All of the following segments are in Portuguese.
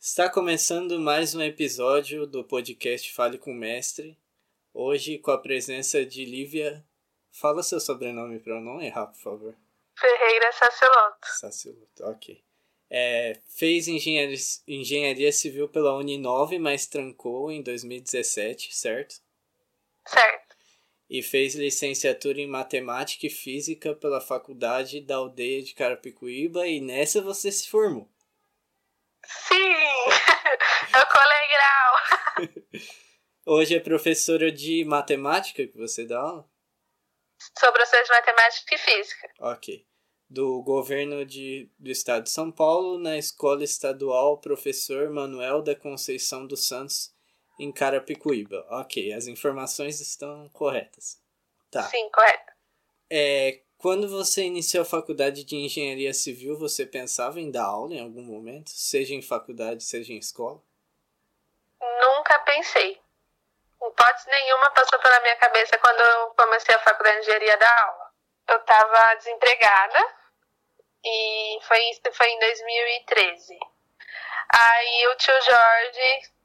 Está começando mais um episódio do podcast Fale com o Mestre. Hoje com a presença de Lívia. Fala seu sobrenome para eu não errar, por favor. Ferreira Saceloto. Saceloto, ok. É, fez engenharia, engenharia civil pela Uninove, mas trancou em 2017, certo? Certo. E fez licenciatura em matemática e física pela faculdade da aldeia de Carapicuíba e nessa você se formou. Sim! Eu colei grau! Hoje é professora de matemática que você dá aula? Sou professora de matemática e física. Ok. Do governo de, do estado de São Paulo, na Escola Estadual Professor Manuel da Conceição dos Santos, em Carapicuíba. Ok, as informações estão corretas. Tá. Sim, correto. É, quando você iniciou a faculdade de engenharia civil, você pensava em dar aula em algum momento, seja em faculdade, seja em escola? Nunca pensei. Hipótese nenhuma passou pela minha cabeça quando eu comecei a faculdade de engenharia da aula. Eu estava desempregada e foi isso foi em 2013. Aí o tio Jorge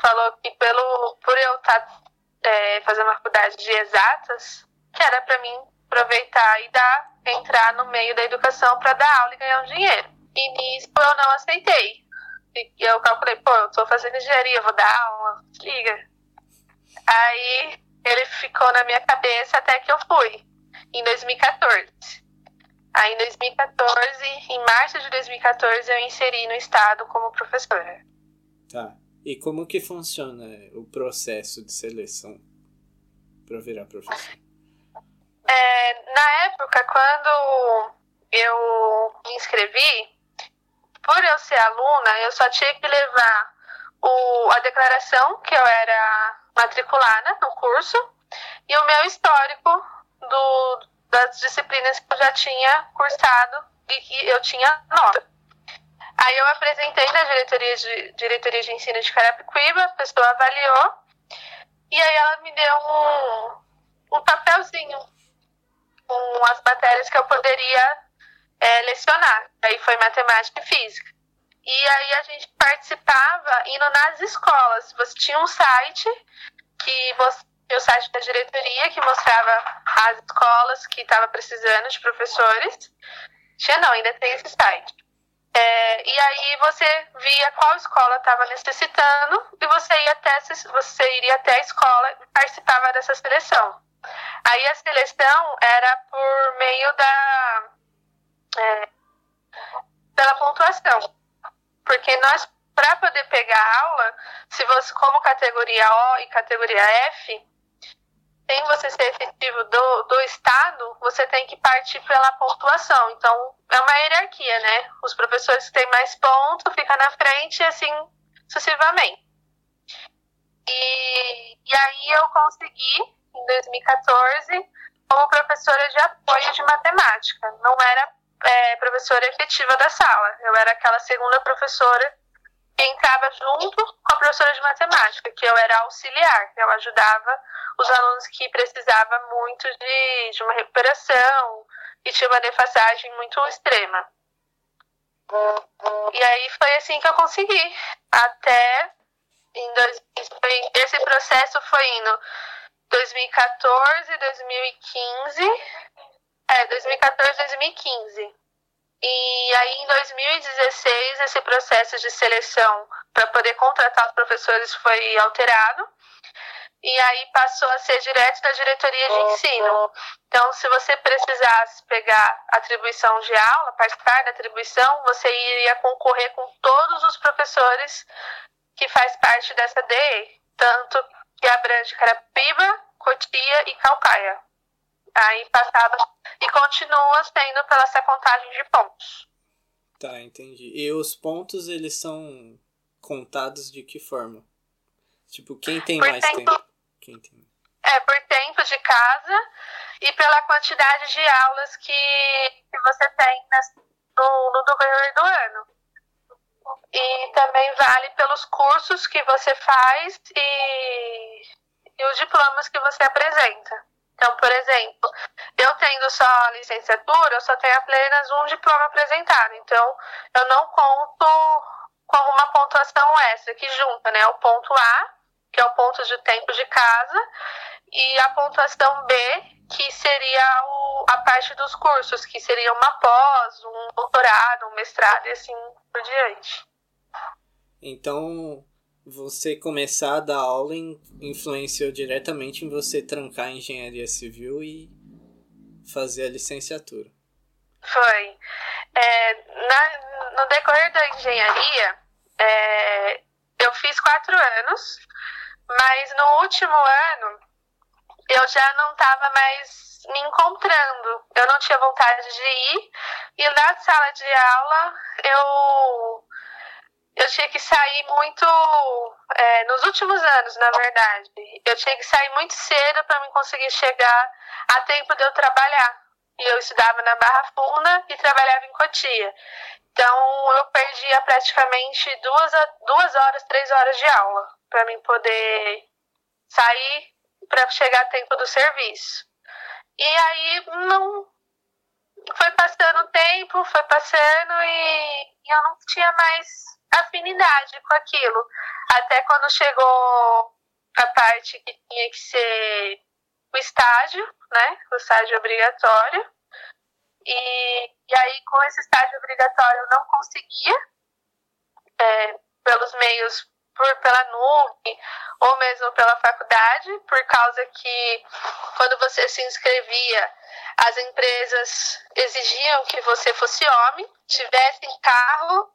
falou que pelo por eu estar tá, é, fazendo faculdade de exatas, que era para mim aproveitar e dar, entrar no meio da educação para dar aula e ganhar um dinheiro. E nisso eu não aceitei. E eu calculei, pô, eu tô fazendo engenharia, vou dar aula, liga. Aí ele ficou na minha cabeça até que eu fui, em 2014. Aí em 2014, em março de 2014, eu inseri no estado como professora. Tá. E como que funciona o processo de seleção para virar professor? É, na época, quando eu me inscrevi, por eu ser aluna, eu só tinha que levar o, a declaração que eu era matriculada no curso e o meu histórico do, das disciplinas que eu já tinha cursado e que eu tinha nota. Aí eu apresentei na diretoria de, diretoria de ensino de Carapicuíba, a pessoa avaliou e aí ela me deu um, um papelzinho com as matérias que eu poderia é, lecionar. Aí foi matemática e física. E aí a gente participava indo nas escolas. Você tinha um site que o site da diretoria que mostrava as escolas que estava precisando de professores. Tinha não, ainda tem esse site. É, e aí você via qual escola estava necessitando e você ia até você iria até a escola e participava dessa seleção. Aí a seleção era por meio da. É, pela pontuação. Porque nós, para poder pegar aula, se você, como categoria O e categoria F, sem você ser efetivo do, do Estado, você tem que partir pela pontuação. Então, é uma hierarquia? Os professores que têm mais pontos ficam na frente assim sucessivamente. E, e aí eu consegui em 2014 como professora de apoio de matemática. Não era é, professora efetiva da sala. Eu era aquela segunda professora que entrava junto com a professora de matemática, que eu era auxiliar. Eu ajudava os alunos que precisavam muito de, de uma recuperação e tinha uma defasagem muito extrema. E aí foi assim que eu consegui. Até em dois, esse processo foi indo 2014, 2015. É, 2014, 2015. E aí, em 2016, esse processo de seleção para poder contratar os professores foi alterado. E aí passou a ser direto da diretoria de ensino. Então, se você precisasse pegar atribuição de aula, participar da atribuição, você iria concorrer com todos os professores que faz parte dessa DE, tanto que abrange Carapiba, Cotia e Calcaia. Aí passava e continua sendo pela essa contagem de pontos. Tá, entendi. E os pontos, eles são contados de que forma? Tipo, quem tem por mais tempo? tempo? É, por tempo de casa e pela quantidade de aulas que, que você tem no, no decorrer do ano. E também vale pelos cursos que você faz e, e os diplomas que você apresenta. Então, por exemplo, eu tendo só licenciatura, eu só tenho apenas um diploma apresentado. Então, eu não conto como uma pontuação extra que junta, né? O ponto A, que é o ponto de tempo de casa, e a pontuação B, que seria o, a parte dos cursos, que seria uma pós, um doutorado, um mestrado e assim por diante. Então, você começar a dar aula influenciou diretamente em você trancar a engenharia civil e fazer a licenciatura. Foi. É, na, no decorrer da engenharia, é, eu fiz quatro anos, mas no último ano eu já não estava mais me encontrando. Eu não tinha vontade de ir. E na sala de aula eu eu tinha que sair muito é, nos últimos anos, na verdade. Eu tinha que sair muito cedo para me conseguir chegar a tempo de eu trabalhar. E eu estudava na Barra Funda e trabalhava em Cotia. Então eu perdia praticamente duas, duas horas, três horas de aula para mim poder sair para chegar a tempo do serviço. E aí não foi passando o tempo, foi passando e, eu não tinha mais afinidade com aquilo. Até quando chegou a parte que tinha que ser o estágio, né? O estágio obrigatório. E, e aí, com esse estágio obrigatório, eu não conseguia, é, pelos meios, por, pela nuvem ou mesmo pela faculdade, por causa que quando você se inscrevia, as empresas exigiam que você fosse homem, tivesse carro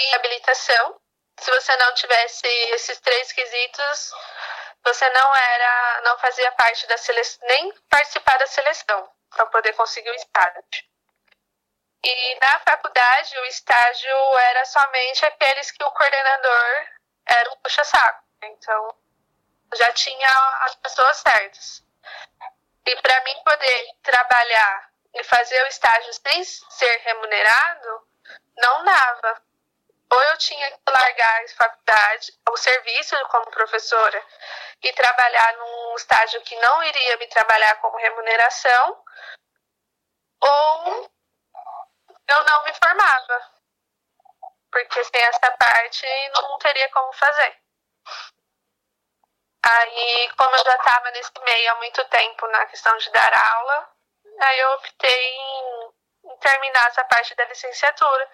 e habilitação. Se você não tivesse esses três quesitos, você não era, não fazia parte da seleção, nem participar da seleção para poder conseguir o estágio. E na faculdade, o estágio era somente aqueles que o coordenador era um puxa-saco. Então, já tinha as pessoas certas. E para mim poder trabalhar e fazer o estágio sem ser remunerado, não dava. Ou eu tinha que largar a faculdade, o serviço como professora, e trabalhar num estágio que não iria me trabalhar como remuneração, ou eu não me formava. Porque sem essa parte não teria como fazer. Aí, como eu já estava nesse meio há muito tempo na questão de dar aula, aí eu optei em, em terminar essa parte da licenciatura,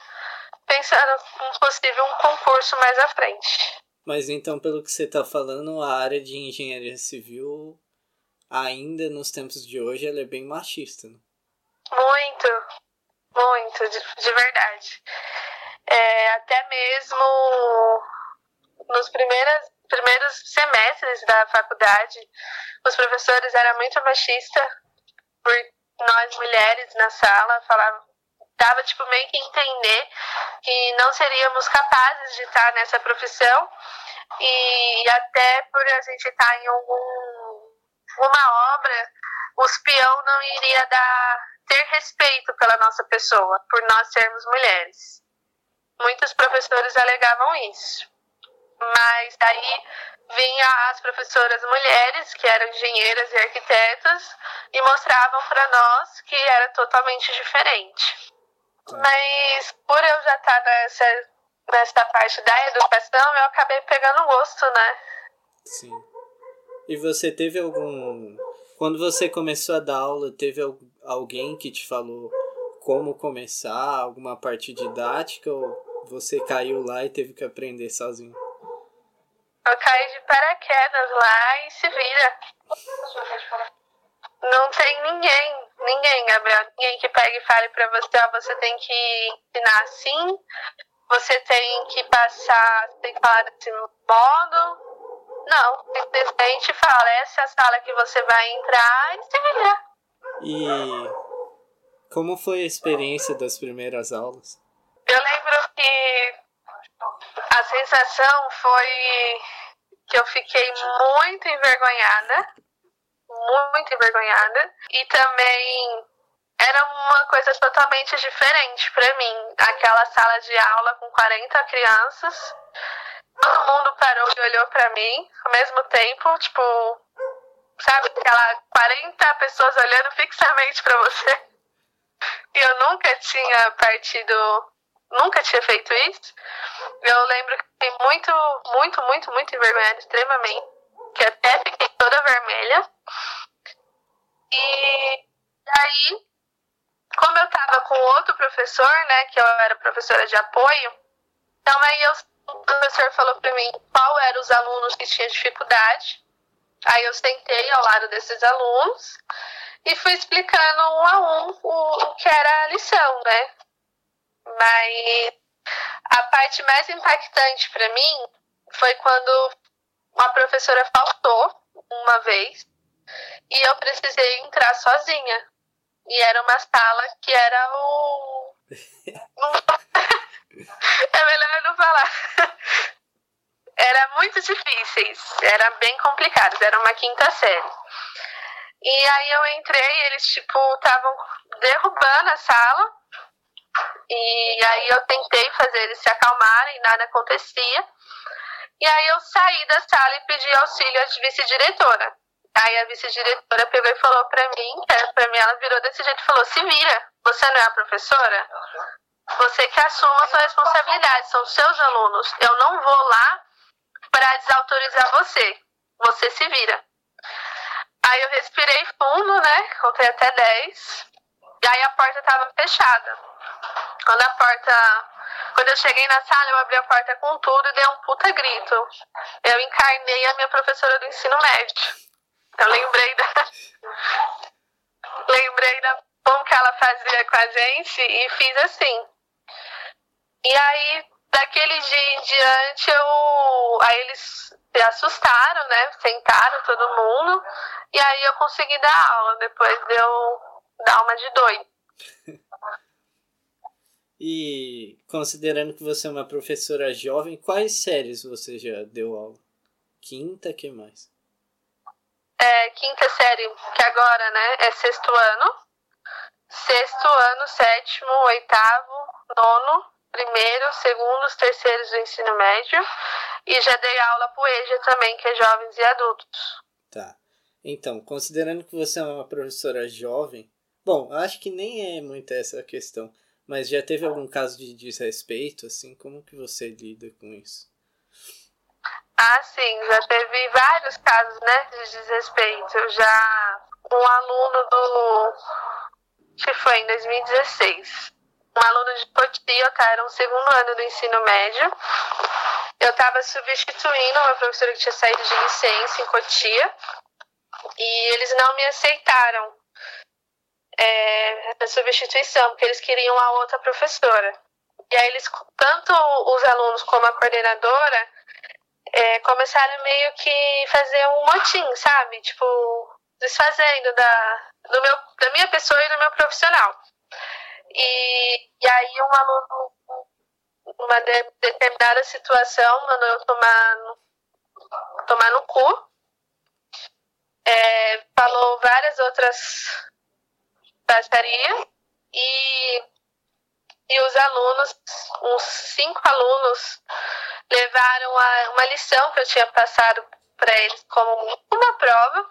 pensando em possível um concurso mais à frente. Mas então, pelo que você está falando, a área de engenharia civil, ainda nos tempos de hoje, ela é bem machista, né? Muito, muito, de, de verdade. É, até mesmo nos primeiros, primeiros semestres da faculdade, os professores eram muito machistas, por nós mulheres na sala falavam, dava tipo meio que entender que não seríamos capazes de estar nessa profissão e até por a gente estar em algum, uma obra, os peão não iria dar ter respeito pela nossa pessoa, por nós sermos mulheres. Muitos professores alegavam isso. Mas daí vinha as professoras mulheres, que eram engenheiras e arquitetas, e mostravam para nós que era totalmente diferente. Mas por eu já estar nessa, nessa parte da educação, eu acabei pegando gosto, né? Sim. E você teve algum. Quando você começou a dar aula, teve alguém que te falou como começar, alguma parte didática, ou você caiu lá e teve que aprender sozinho? Eu caí de paraquedas lá e se vira. Não tem ninguém, ninguém, Gabriel. Ninguém que pegue e fale pra você, ó, você tem que ensinar assim, você tem que passar, tem que falar desse modo. Não, simplesmente fala, essa é a sala que você vai entrar e se vira. E como foi a experiência das primeiras aulas? Eu lembro que a sensação foi que eu fiquei muito envergonhada, muito envergonhada, e também era uma coisa totalmente diferente para mim. Aquela sala de aula com 40 crianças, todo mundo parou e olhou para mim ao mesmo tempo, tipo, sabe, aquela 40 pessoas olhando fixamente para você. E eu nunca tinha partido, nunca tinha feito isso. Eu lembro que fiquei muito, muito, muito, muito envergonhada, extremamente. Que até fiquei toda vermelha. E aí, como eu tava com outro professor, né, que eu era professora de apoio, então aí eu, o professor falou para mim qual eram os alunos que tinham dificuldade. Aí eu sentei ao lado desses alunos e fui explicando um a um o, o que era a lição, né? Mas a parte mais impactante para mim foi quando uma professora faltou uma vez e eu precisei entrar sozinha. E era uma sala que era o. é melhor não falar. Era muito difíceis, era bem complicado, era uma quinta série. E aí eu entrei, eles tipo estavam derrubando a sala. E aí eu tentei fazer eles se acalmarem, nada acontecia. E aí eu saí da sala e pedi auxílio à vice-diretora. Aí a vice-diretora pegou e falou pra mim, que pra mim ela virou desse jeito e falou, se vira, você não é a professora? Você que assuma a sua responsabilidade, são seus alunos. Eu não vou lá para desautorizar você. Você se vira. Aí eu respirei fundo, né? Contei até 10. E aí a porta estava fechada. Quando a porta. Quando eu cheguei na sala, eu abri a porta com tudo e dei um puta grito. Eu encarnei a minha professora do ensino médio. Eu lembrei da. lembrei da como que ela fazia com a gente e fiz assim. E aí, daquele dia em diante, eu. Aí eles se assustaram, né? Sentaram todo mundo. E aí eu consegui dar aula. Depois deu dar uma de doido. e considerando que você é uma professora jovem, quais séries você já deu aula? Quinta, que mais? é, quinta série, que agora né, é sexto ano, sexto ano, sétimo, oitavo, nono, primeiro, segundos, terceiros do ensino médio. E já dei aula pro EJA também, que é jovens e adultos. Tá. Então, considerando que você é uma professora jovem, bom, acho que nem é muito essa a questão, mas já teve algum caso de desrespeito, assim, como que você lida com isso? Ah, sim, já teve vários casos né, de desrespeito. Já um aluno do. que foi em 2016. Um aluno de Cotia, tá? Era um segundo ano do ensino médio. Eu estava substituindo uma professora que tinha saído de licença em Cotia. E eles não me aceitaram é, a substituição, porque eles queriam a outra professora. E aí eles, tanto os alunos como a coordenadora, é, começaram meio que fazer um motim, sabe? Tipo, desfazendo da, do meu, da minha pessoa e do meu profissional. E, e aí um aluno, numa de, determinada situação, mandou eu tomar no, tomar no cu. É, falou várias outras baixarias e, e os alunos, uns cinco alunos, levaram a, uma lição que eu tinha passado para eles como uma prova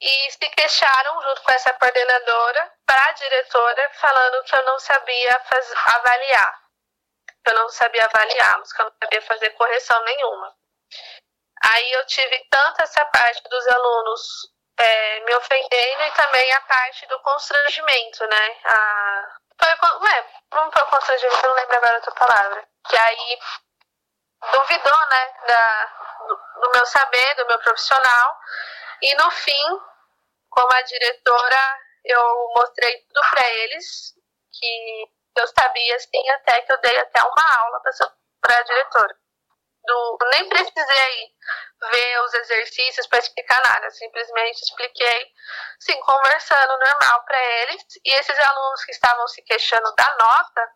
e se queixaram junto com essa coordenadora para a diretora falando que eu não sabia faz, avaliar, eu não sabia avaliá-los, que eu não sabia fazer correção nenhuma. Aí eu tive tanto essa parte dos alunos é, me ofendendo e também a parte do constrangimento, né? A, foi, ué, vamos para o constrangimento, não lembro agora outra palavra. Que aí duvidou, né, da, do, do meu saber, do meu profissional. E no fim, como a diretora, eu mostrei tudo para eles, que eu sabia, assim, até que eu dei até uma aula para a diretora. Do, nem precisei ver os exercícios para explicar nada, simplesmente expliquei, sim, conversando normal para eles. E esses alunos que estavam se queixando da nota,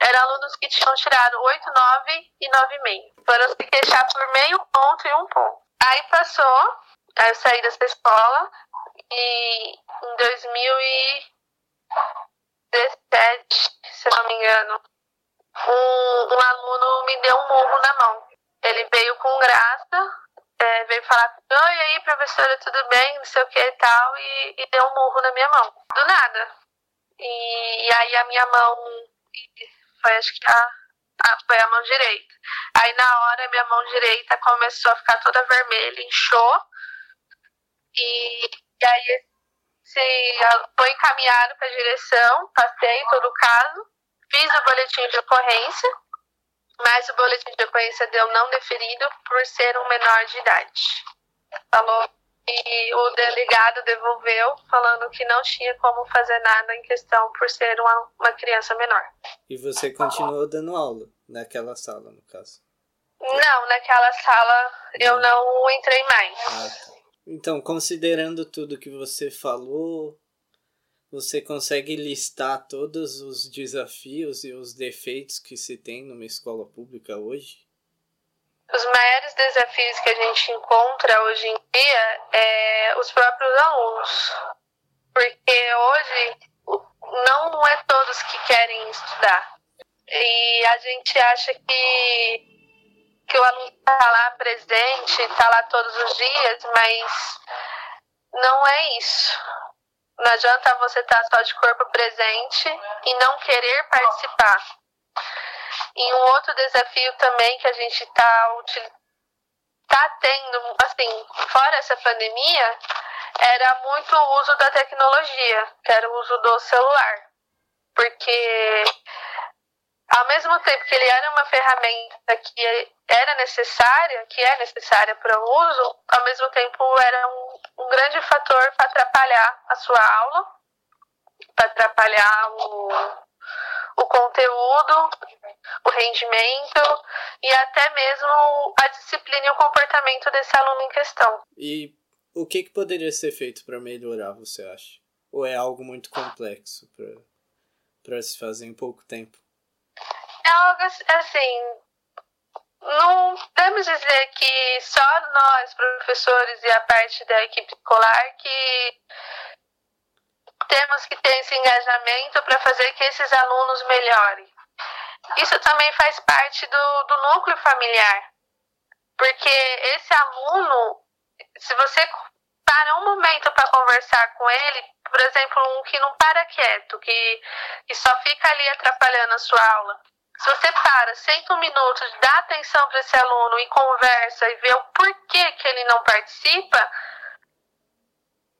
eram alunos que tinham tirado 8, 9 e 9,5. Foram se queixar por meio ponto e um ponto. Aí passou, aí eu saí dessa escola e em 2017, se não me engano, um, um aluno me deu um murro na mão. Ele veio com graça, é, veio falar, oi aí, professora, tudo bem? Não sei o que e tal, e, e deu um murro na minha mão. Do nada. E, e aí a minha mão foi acho que a, a, foi a mão direita. Aí na hora minha mão direita começou a ficar toda vermelha, inchou. E, e aí se, foi encaminhado para a direção, passei todo o caso, fiz o boletim de ocorrência mas o boletim de ocorrência deu não deferido por ser um menor de idade. Falou e o delegado devolveu, falando que não tinha como fazer nada em questão por ser uma, uma criança menor. E você continuou dando aula naquela sala, no caso? Não, naquela sala eu não entrei mais. Ah, tá. Então, considerando tudo que você falou, você consegue listar todos os desafios e os defeitos que se tem numa escola pública hoje? Os maiores desafios que a gente encontra hoje em dia é os próprios alunos. Porque hoje não é todos que querem estudar. E a gente acha que, que o aluno está lá presente, está lá todos os dias, mas não é isso não adianta você estar só de corpo presente e não querer participar. E um outro desafio também que a gente está tá tendo, assim, fora essa pandemia, era muito o uso da tecnologia, que era o uso do celular. Porque ao mesmo tempo que ele era uma ferramenta que era necessária, que é necessária para o uso, ao mesmo tempo era um grande fator para atrapalhar a sua aula, para atrapalhar o, o conteúdo, o rendimento e até mesmo a disciplina e o comportamento desse aluno em questão. E o que, que poderia ser feito para melhorar, você acha? Ou é algo muito complexo para se fazer em pouco tempo? É algo assim. Não podemos dizer que só nós, professores e a parte da equipe escolar, que temos que ter esse engajamento para fazer que esses alunos melhorem. Isso também faz parte do, do núcleo familiar. Porque esse aluno, se você para um momento para conversar com ele, por exemplo, um que não para quieto, que, que só fica ali atrapalhando a sua aula, se você para, senta um minuto, dá atenção para esse aluno e conversa e vê o porquê que ele não participa,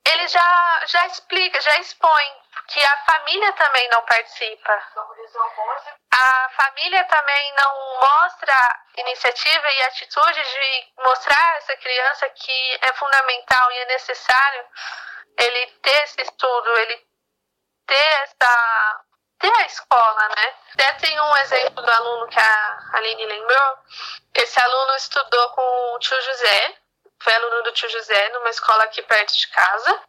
ele já, já explica, já expõe que a família também não participa. A família também não mostra iniciativa e atitude de mostrar a essa criança que é fundamental e é necessário ele ter esse estudo, ele ter essa ter a escola, né? Até tem um exemplo do aluno que a Aline lembrou. Esse aluno estudou com o tio José, foi aluno do tio José numa escola aqui perto de casa.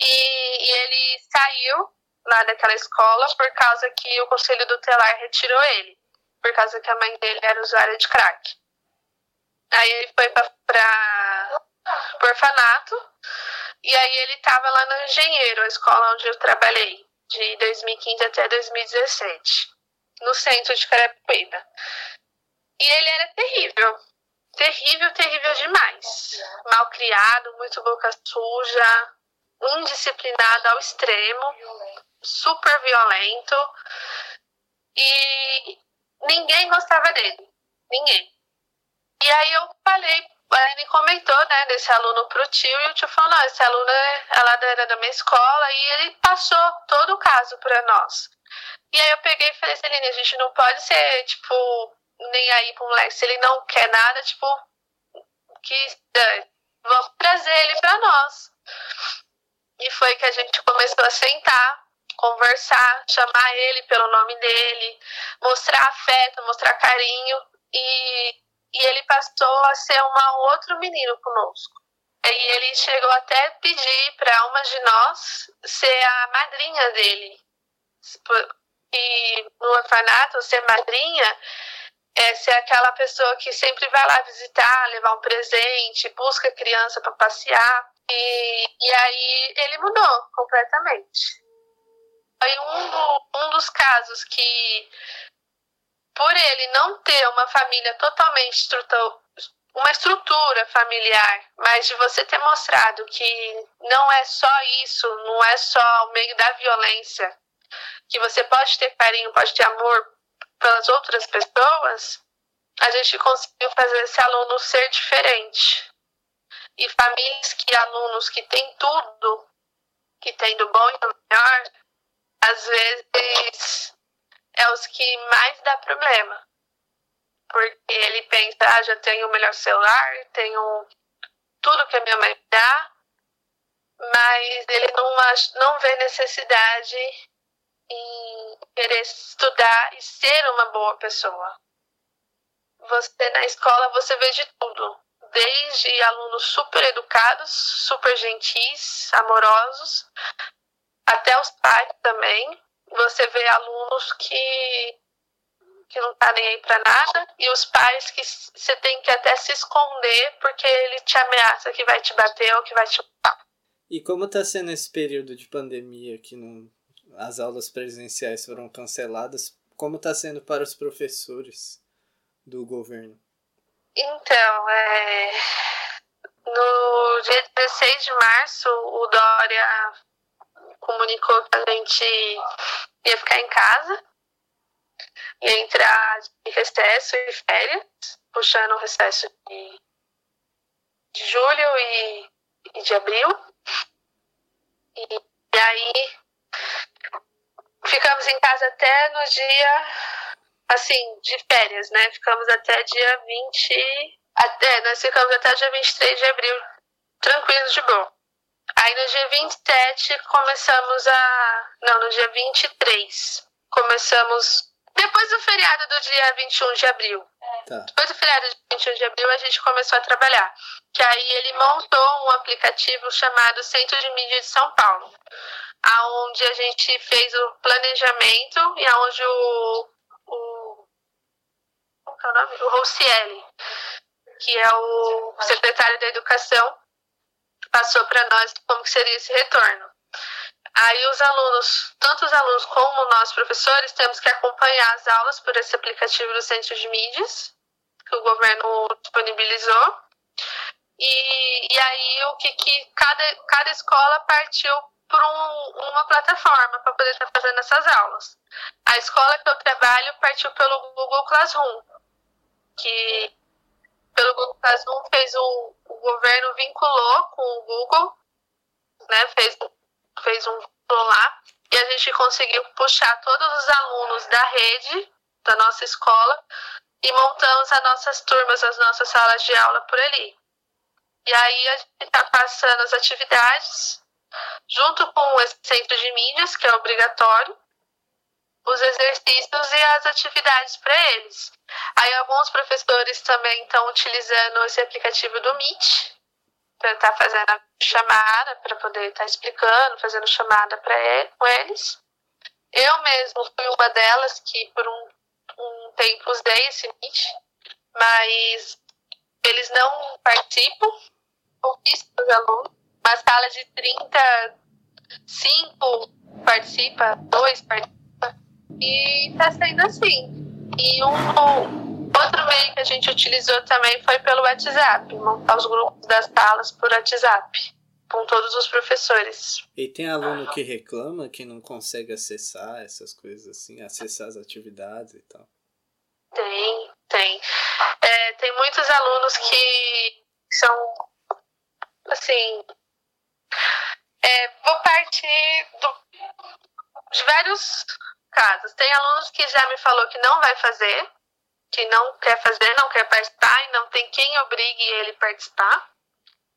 E, e ele saiu lá daquela escola por causa que o conselho tutelar retirou ele, por causa que a mãe dele era usuária de crack. Aí ele foi para o orfanato e aí ele estava lá no Engenheiro, a escola onde eu trabalhei de 2015 até 2017, no centro de Carapicuíba. E ele era terrível. Terrível, terrível demais. Mal criado, muito boca suja, indisciplinado ao extremo, super violento. E ninguém gostava dele. Ninguém. E aí eu falei ele comentou, né, desse aluno pro tio, e o tio falou, não, esse aluno é, ela era da minha escola, e ele passou todo o caso para nós. E aí eu peguei e falei, Celine, a gente não pode ser, tipo, nem aí pro moleque, se ele não quer nada, tipo, que é, vamos trazer ele para nós. E foi que a gente começou a sentar, conversar, chamar ele pelo nome dele, mostrar afeto, mostrar carinho, e e ele passou a ser um outro menino conosco. E ele chegou até a pedir para uma de nós ser a madrinha dele. E no orfanato, ser madrinha é ser aquela pessoa que sempre vai lá visitar, levar um presente, busca a criança para passear. E, e aí ele mudou completamente. Foi um, do, um dos casos que por ele não ter uma família totalmente uma estrutura familiar, mas de você ter mostrado que não é só isso, não é só o meio da violência, que você pode ter carinho, pode ter amor pelas outras pessoas, a gente conseguiu fazer esse aluno ser diferente. E famílias que alunos que têm tudo, que tem do bom e do melhor, às vezes é os que mais dá problema porque ele pensa, ah, já tenho o melhor celular, tenho tudo que a minha mãe dá, mas ele não, não vê necessidade em querer estudar e ser uma boa pessoa. Você na escola você vê de tudo, desde alunos super educados, super gentis, amorosos, até os pais também. Você vê alunos que que não tá nem aí pra nada, e os pais que você tem que até se esconder porque ele te ameaça que vai te bater ou que vai te. E como tá sendo esse período de pandemia que não, as aulas presenciais foram canceladas? Como tá sendo para os professores do governo? Então, é... no dia 16 de março, o Dória comunicou que a gente ia ficar em casa ia entrar de recesso e férias, puxando o recesso de, de julho e, e de abril. E, e aí ficamos em casa até no dia, assim, de férias, né? Ficamos até dia 20. Até, nós ficamos até dia 23 de abril, tranquilos de boa. Aí no dia 27 começamos a. Não, no dia 23 começamos depois do feriado do dia 21 de abril. Tá. Depois do feriado de 21 de abril, a gente começou a trabalhar. Que aí ele montou um aplicativo chamado Centro de Mídia de São Paulo. Onde a gente fez o planejamento e aonde o. o como é o nome? O Roucielli, que é o secretário da Educação, passou para nós como seria esse retorno. Aí os alunos, tanto os alunos como nós professores, temos que acompanhar as aulas por esse aplicativo do Centro de Mídias, que o governo disponibilizou. E, e aí o que, que cada, cada escola partiu por um, uma plataforma para poder estar tá fazendo essas aulas. A escola que eu trabalho partiu pelo Google Classroom, que pelo Google Classroom fez o, o governo vinculou com o Google, né, fez fez um lá e a gente conseguiu puxar todos os alunos da rede da nossa escola e montamos as nossas turmas, as nossas salas de aula por ali. E aí a gente está passando as atividades junto com esse centro de mídias, que é obrigatório, os exercícios e as atividades para eles. Aí alguns professores também estão utilizando esse aplicativo do Meet, para estar tá fazendo a chamada, para poder estar tá explicando, fazendo chamada para ele, com eles. Eu mesmo fui uma delas que por um, um tempo usei esse Meet, mas eles não participam, pouquíssimos alunos. Uma sala de 35 participa, dois participa, e está sendo assim. E um, Outro meio que a gente utilizou também foi pelo WhatsApp, montar os grupos das salas por WhatsApp, com todos os professores. E tem aluno que reclama que não consegue acessar essas coisas assim, acessar as atividades e tal? Tem, tem. É, tem muitos alunos que são, assim, é, vou partir do, de vários casos. Tem alunos que já me falou que não vai fazer, que não quer fazer, não quer participar e não tem quem obrigue ele a participar.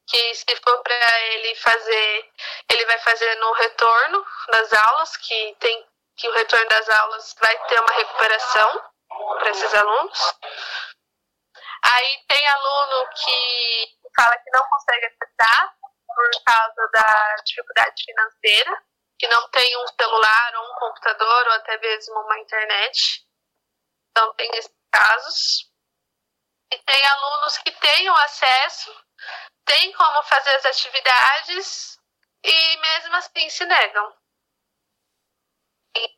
Que se for para ele fazer, ele vai fazer no retorno das aulas, que tem que o retorno das aulas vai ter uma recuperação para esses alunos. Aí tem aluno que fala que não consegue acessar por causa da dificuldade financeira, que não tem um celular ou um computador ou até mesmo uma internet. Então tem esse casos. E tem alunos que têm o acesso, têm como fazer as atividades e mesmo assim se negam. E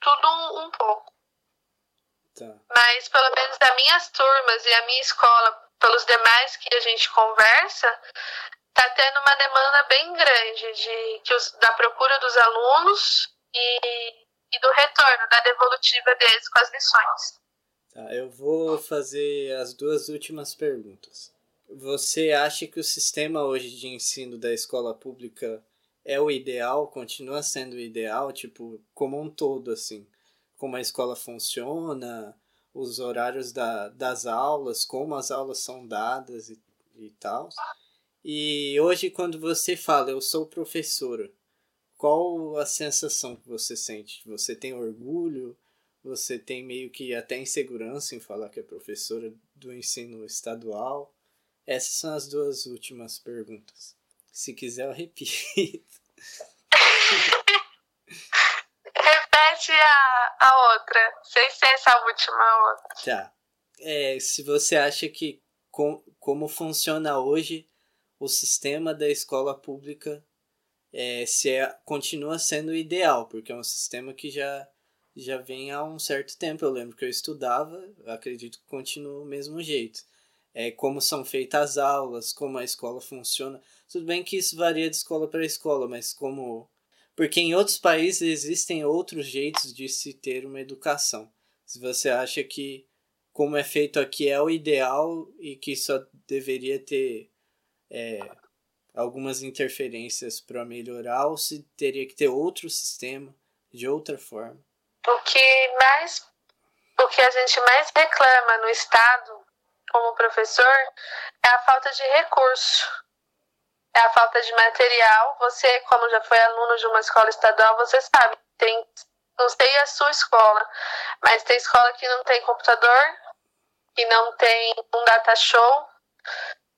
tudo um, um pouco. Tá. Mas pelo menos das minhas turmas e a minha escola, pelos demais que a gente conversa, está tendo uma demanda bem grande de, os, da procura dos alunos e, e do retorno, da devolutiva deles com as lições. Tá, eu vou fazer as duas últimas perguntas. Você acha que o sistema hoje de ensino da escola pública é o ideal, continua sendo o ideal, tipo, como um todo, assim? Como a escola funciona, os horários da, das aulas, como as aulas são dadas e, e tal. E hoje, quando você fala, eu sou professora, qual a sensação que você sente? Você tem orgulho? Você tem meio que até insegurança em falar que é professora do ensino estadual? Essas são as duas últimas perguntas. Se quiser, eu repito. Repete a, a outra, sem ser essa última outra. Tá. É, se você acha que com, como funciona hoje o sistema da escola pública é, se é, continua sendo ideal, porque é um sistema que já já vem há um certo tempo. Eu lembro que eu estudava, acredito que continua o mesmo jeito. É, como são feitas as aulas, como a escola funciona. Tudo bem que isso varia de escola para escola, mas como. Porque em outros países existem outros jeitos de se ter uma educação. Se você acha que como é feito aqui é o ideal e que só deveria ter é, algumas interferências para melhorar, ou se teria que ter outro sistema de outra forma? O que mais o que a gente mais reclama no estado como professor é a falta de recurso. É a falta de material. Você como já foi aluno de uma escola estadual você sabe tem não sei a sua escola mas tem escola que não tem computador que não tem um data show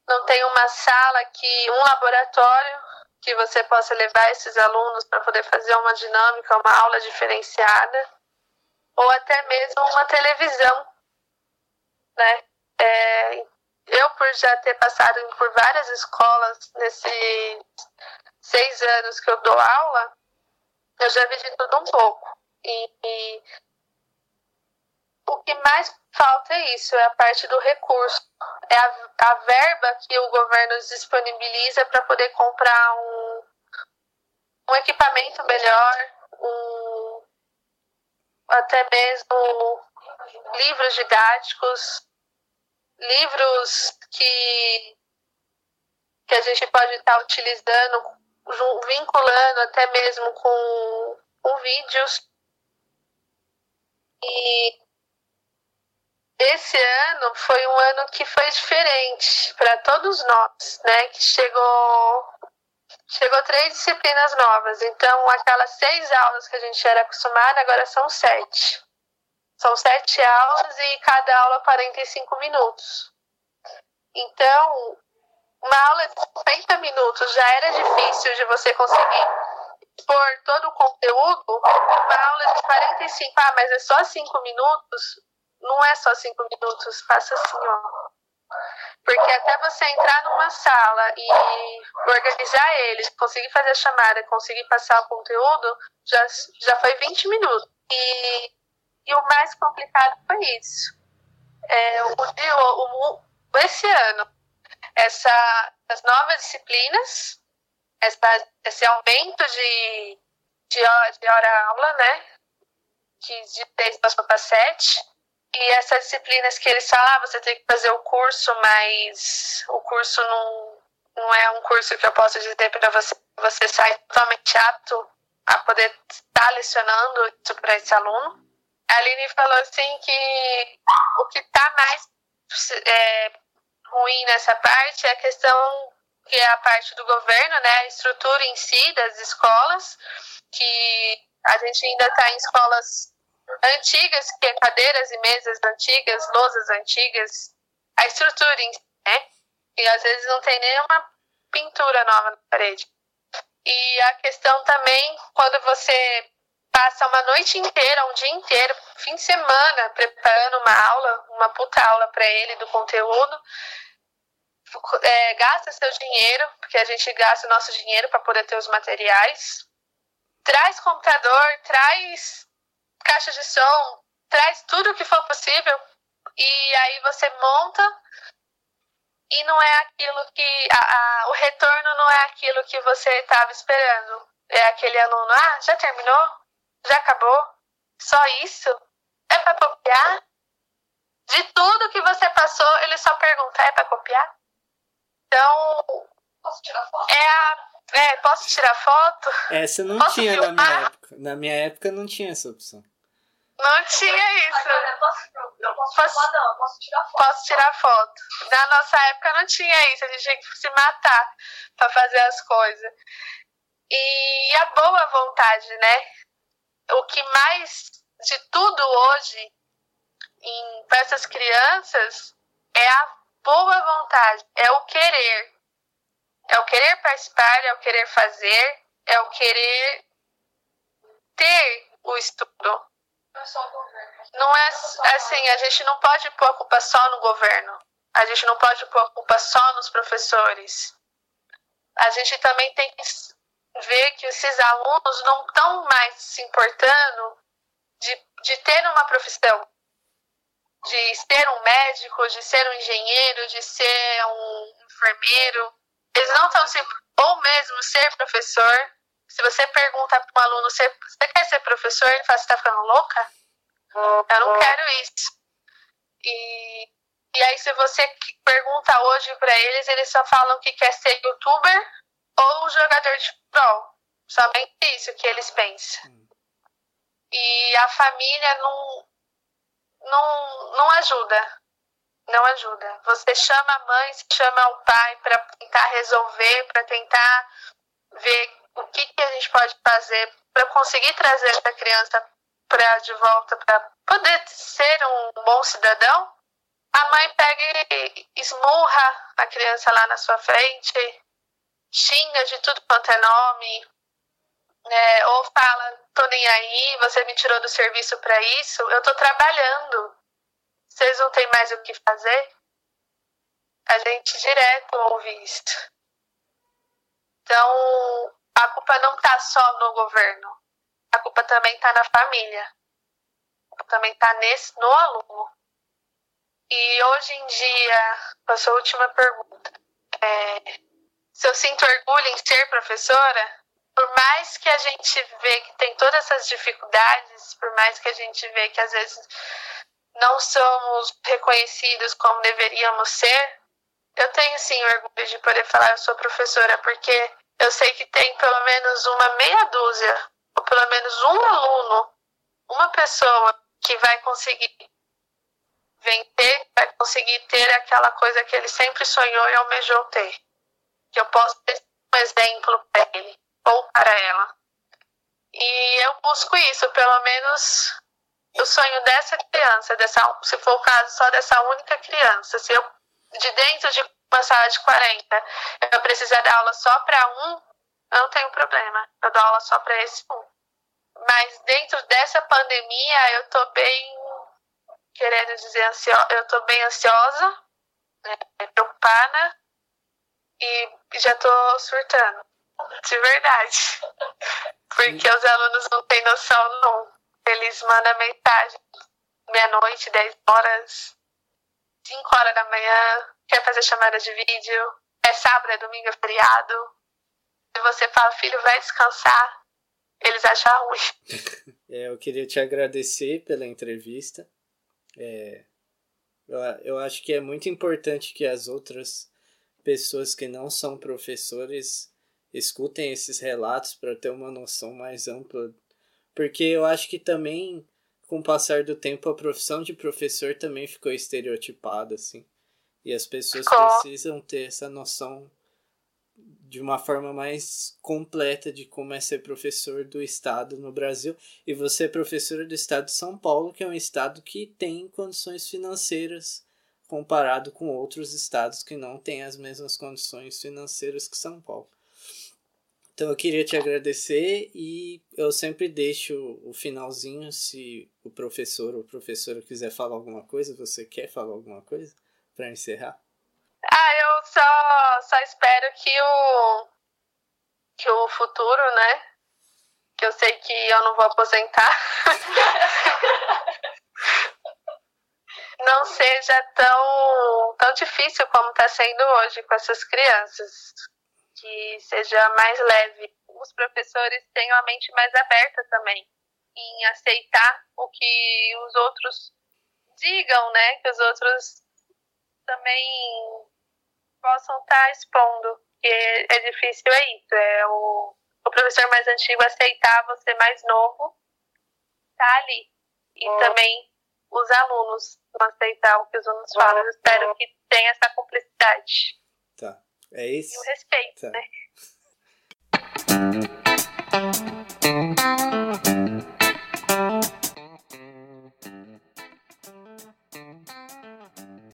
não tem uma sala que um laboratório que você possa levar esses alunos para poder fazer uma dinâmica, uma aula diferenciada ou até mesmo uma televisão, né? É, eu, por já ter passado por várias escolas nesses seis anos que eu dou aula, eu já vi de tudo um pouco. E, e o que mais falta é isso, é a parte do recurso. É a, a verba que o governo disponibiliza para poder comprar um, um equipamento melhor, um até mesmo livros didáticos, livros que, que a gente pode estar utilizando, vinculando até mesmo com, com vídeos. E foi um ano que foi diferente para todos nós, né? Que chegou Chegou três disciplinas novas, então aquelas seis aulas que a gente era acostumado, agora são sete. São sete aulas e cada aula 45 minutos. Então, uma aula de 50 minutos já era difícil de você conseguir expor todo o conteúdo. Uma aula de 45, ah, mas é só 5 minutos? Não é só 5 minutos, faça assim, ó. Porque até você entrar numa sala e organizar eles, conseguir fazer a chamada, conseguir passar o conteúdo, já, já foi 20 minutos. E, e o mais complicado foi isso. É, o, o, o, esse ano, essa, as novas disciplinas, essa, esse aumento de, de, hora, de hora-aula, né? Que de 10 passou para 7 e essas disciplinas que eles falam, ah, você tem que fazer o curso, mas o curso não, não é um curso que eu posso dizer para você você sai totalmente apto a poder estar lecionando isso para esse aluno. A Aline falou assim que o que está mais é, ruim nessa parte é a questão que é a parte do governo, né, a estrutura em si das escolas, que a gente ainda está em escolas antigas, que é cadeiras e mesas antigas, lousas antigas, a estrutura em né? E às vezes não tem nenhuma pintura nova na parede. E a questão também, quando você passa uma noite inteira, um dia inteiro, fim de semana, preparando uma aula, uma puta aula para ele do conteúdo, é, gasta seu dinheiro, porque a gente gasta o nosso dinheiro para poder ter os materiais, traz computador, traz caixa de som, traz tudo o que for possível e aí você monta e não é aquilo que. A, a, o retorno não é aquilo que você estava esperando. É aquele aluno, ah, já terminou? Já acabou? Só isso? É para copiar? De tudo que você passou, ele só pergunta, é para copiar? Então. Posso tirar foto? É a. É, posso tirar foto? Essa não Posso tinha na filmar? minha época. Na minha época não tinha essa opção. Não tinha isso. Eu posso, eu posso, Posso- filmar, não, eu posso tirar foto. Posso tirar foto. Na nossa época não tinha isso, a gente tinha que se matar para fazer as coisas. E a boa vontade, né? O que mais de tudo hoje para essas crianças é a boa vontade, é o querer. É o querer participar, é o querer fazer, é o querer ter o estudo. Não é é assim, a gente não pode pôr a culpa só no governo. A gente não pode pôr a culpa só nos professores. A gente também tem que ver que esses alunos não estão mais se importando de, de ter uma profissão, de ser um médico, de ser um engenheiro, de ser um enfermeiro. Eles não estão se. Ou mesmo ser professor. Se você pergunta para um aluno, você, você quer ser professor? Ele fala, você está ficando louca? Eu não quero isso. E, e aí, se você pergunta hoje para eles, eles só falam que quer ser youtuber ou jogador de futebol. Somente isso que eles pensam. E a família não, não, não ajuda. Não ajuda. Você chama a mãe, você chama o pai para tentar resolver, para tentar ver o que, que a gente pode fazer para conseguir trazer essa criança pra, de volta para poder ser um bom cidadão. A mãe pega e esmurra a criança lá na sua frente, xinga de tudo quanto é nome, né, ou fala, tô nem aí, você me tirou do serviço para isso, eu tô trabalhando. Vocês não têm mais o que fazer? A gente direto ouve isso. Então, a culpa não tá só no governo. A culpa também tá na família. A culpa também tá nesse, no aluno. E hoje em dia, a sua última pergunta. É, se eu sinto orgulho em ser professora, por mais que a gente vê que tem todas essas dificuldades, por mais que a gente vê que às vezes não somos reconhecidos como deveríamos ser, eu tenho sim orgulho de poder falar eu sou professora, porque eu sei que tem pelo menos uma meia dúzia, ou pelo menos um aluno, uma pessoa que vai conseguir vencer, vai conseguir ter aquela coisa que ele sempre sonhou e almejou ter. Que eu posso ser um exemplo para ele ou para ela. E eu busco isso, pelo menos o sonho dessa criança, dessa, se for o caso só dessa única criança. Se eu, de dentro de uma sala de 40, eu precisar dar aula só para um, eu não tenho problema. Eu dou aula só para esse um. Mas dentro dessa pandemia, eu tô bem, querendo dizer, ansio, eu tô bem ansiosa, né, preocupada e já tô surtando. De verdade. Porque os alunos não têm noção, não. Eles mandam mensagem meia-noite, 10 horas, 5 horas da manhã, quer fazer chamada de vídeo, é sábado, é domingo, é feriado. E você fala, filho, vai descansar. Eles acham ruim. É, eu queria te agradecer pela entrevista. É, eu, eu acho que é muito importante que as outras pessoas que não são professores escutem esses relatos para ter uma noção mais ampla. Porque eu acho que também, com o passar do tempo, a profissão de professor também ficou estereotipada, assim. E as pessoas precisam ter essa noção de uma forma mais completa de como é ser professor do estado no Brasil. E você é professora do estado de São Paulo, que é um estado que tem condições financeiras comparado com outros estados que não têm as mesmas condições financeiras que São Paulo. Então eu queria te agradecer e eu sempre deixo o finalzinho se o professor ou professora quiser falar alguma coisa, você quer falar alguma coisa para encerrar? Ah, eu só, só espero que o, que o futuro, né? Que eu sei que eu não vou aposentar. não seja tão, tão difícil como está sendo hoje com essas crianças. Que seja mais leve. Os professores tenham a mente mais aberta também em aceitar o que os outros digam, né? Que os outros também possam estar tá expondo. Que é difícil, é isso. É o, o professor mais antigo aceitar você mais novo, tá ali. E também os alunos aceitar o que os alunos falam. Eu espero que tenha essa cumplicidade. Tá. É isso? E o respeito, tá. né?